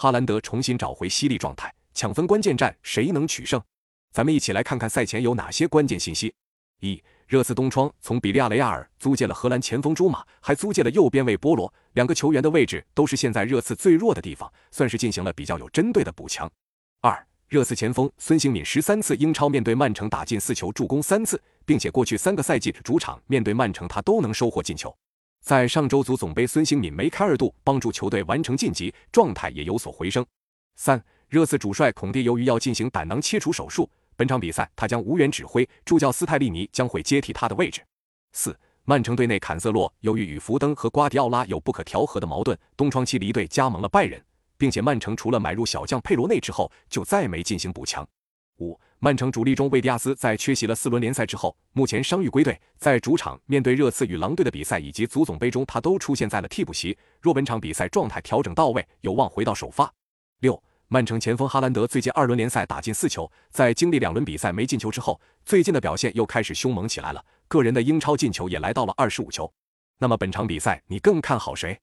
哈兰德重新找回犀利状态，抢分关键战谁能取胜？咱们一起来看看赛前有哪些关键信息。一、热刺东窗从比利亚雷亚尔租借了荷兰前锋朱马，还租借了右边卫波罗，两个球员的位置都是现在热刺最弱的地方，算是进行了比较有针对的补强。二、热刺前锋孙兴敏十三次英超面对曼城打进四球，助攻三次，并且过去三个赛季主场面对曼城他都能收获进球。在上周足总杯，孙兴敏梅开二度，帮助球队完成晋级，状态也有所回升。三、热刺主帅孔蒂由于要进行胆囊切除手术。本场比赛他将无缘指挥，助教斯泰利尼将会接替他的位置。四，曼城队内坎塞洛由于与福登和瓜迪奥拉有不可调和的矛盾，东窗期离队加盟了拜仁，并且曼城除了买入小将佩罗内之后，就再没进行补强。五，曼城主力中卫迪亚斯在缺席了四轮联赛之后，目前伤愈归队，在主场面对热刺与狼队的比赛以及足总杯中，他都出现在了替补席。若本场比赛状态调整到位，有望回到首发。六。曼城前锋哈兰德最近二轮联赛打进四球，在经历两轮比赛没进球之后，最近的表现又开始凶猛起来了，个人的英超进球也来到了二十五球。那么本场比赛你更看好谁？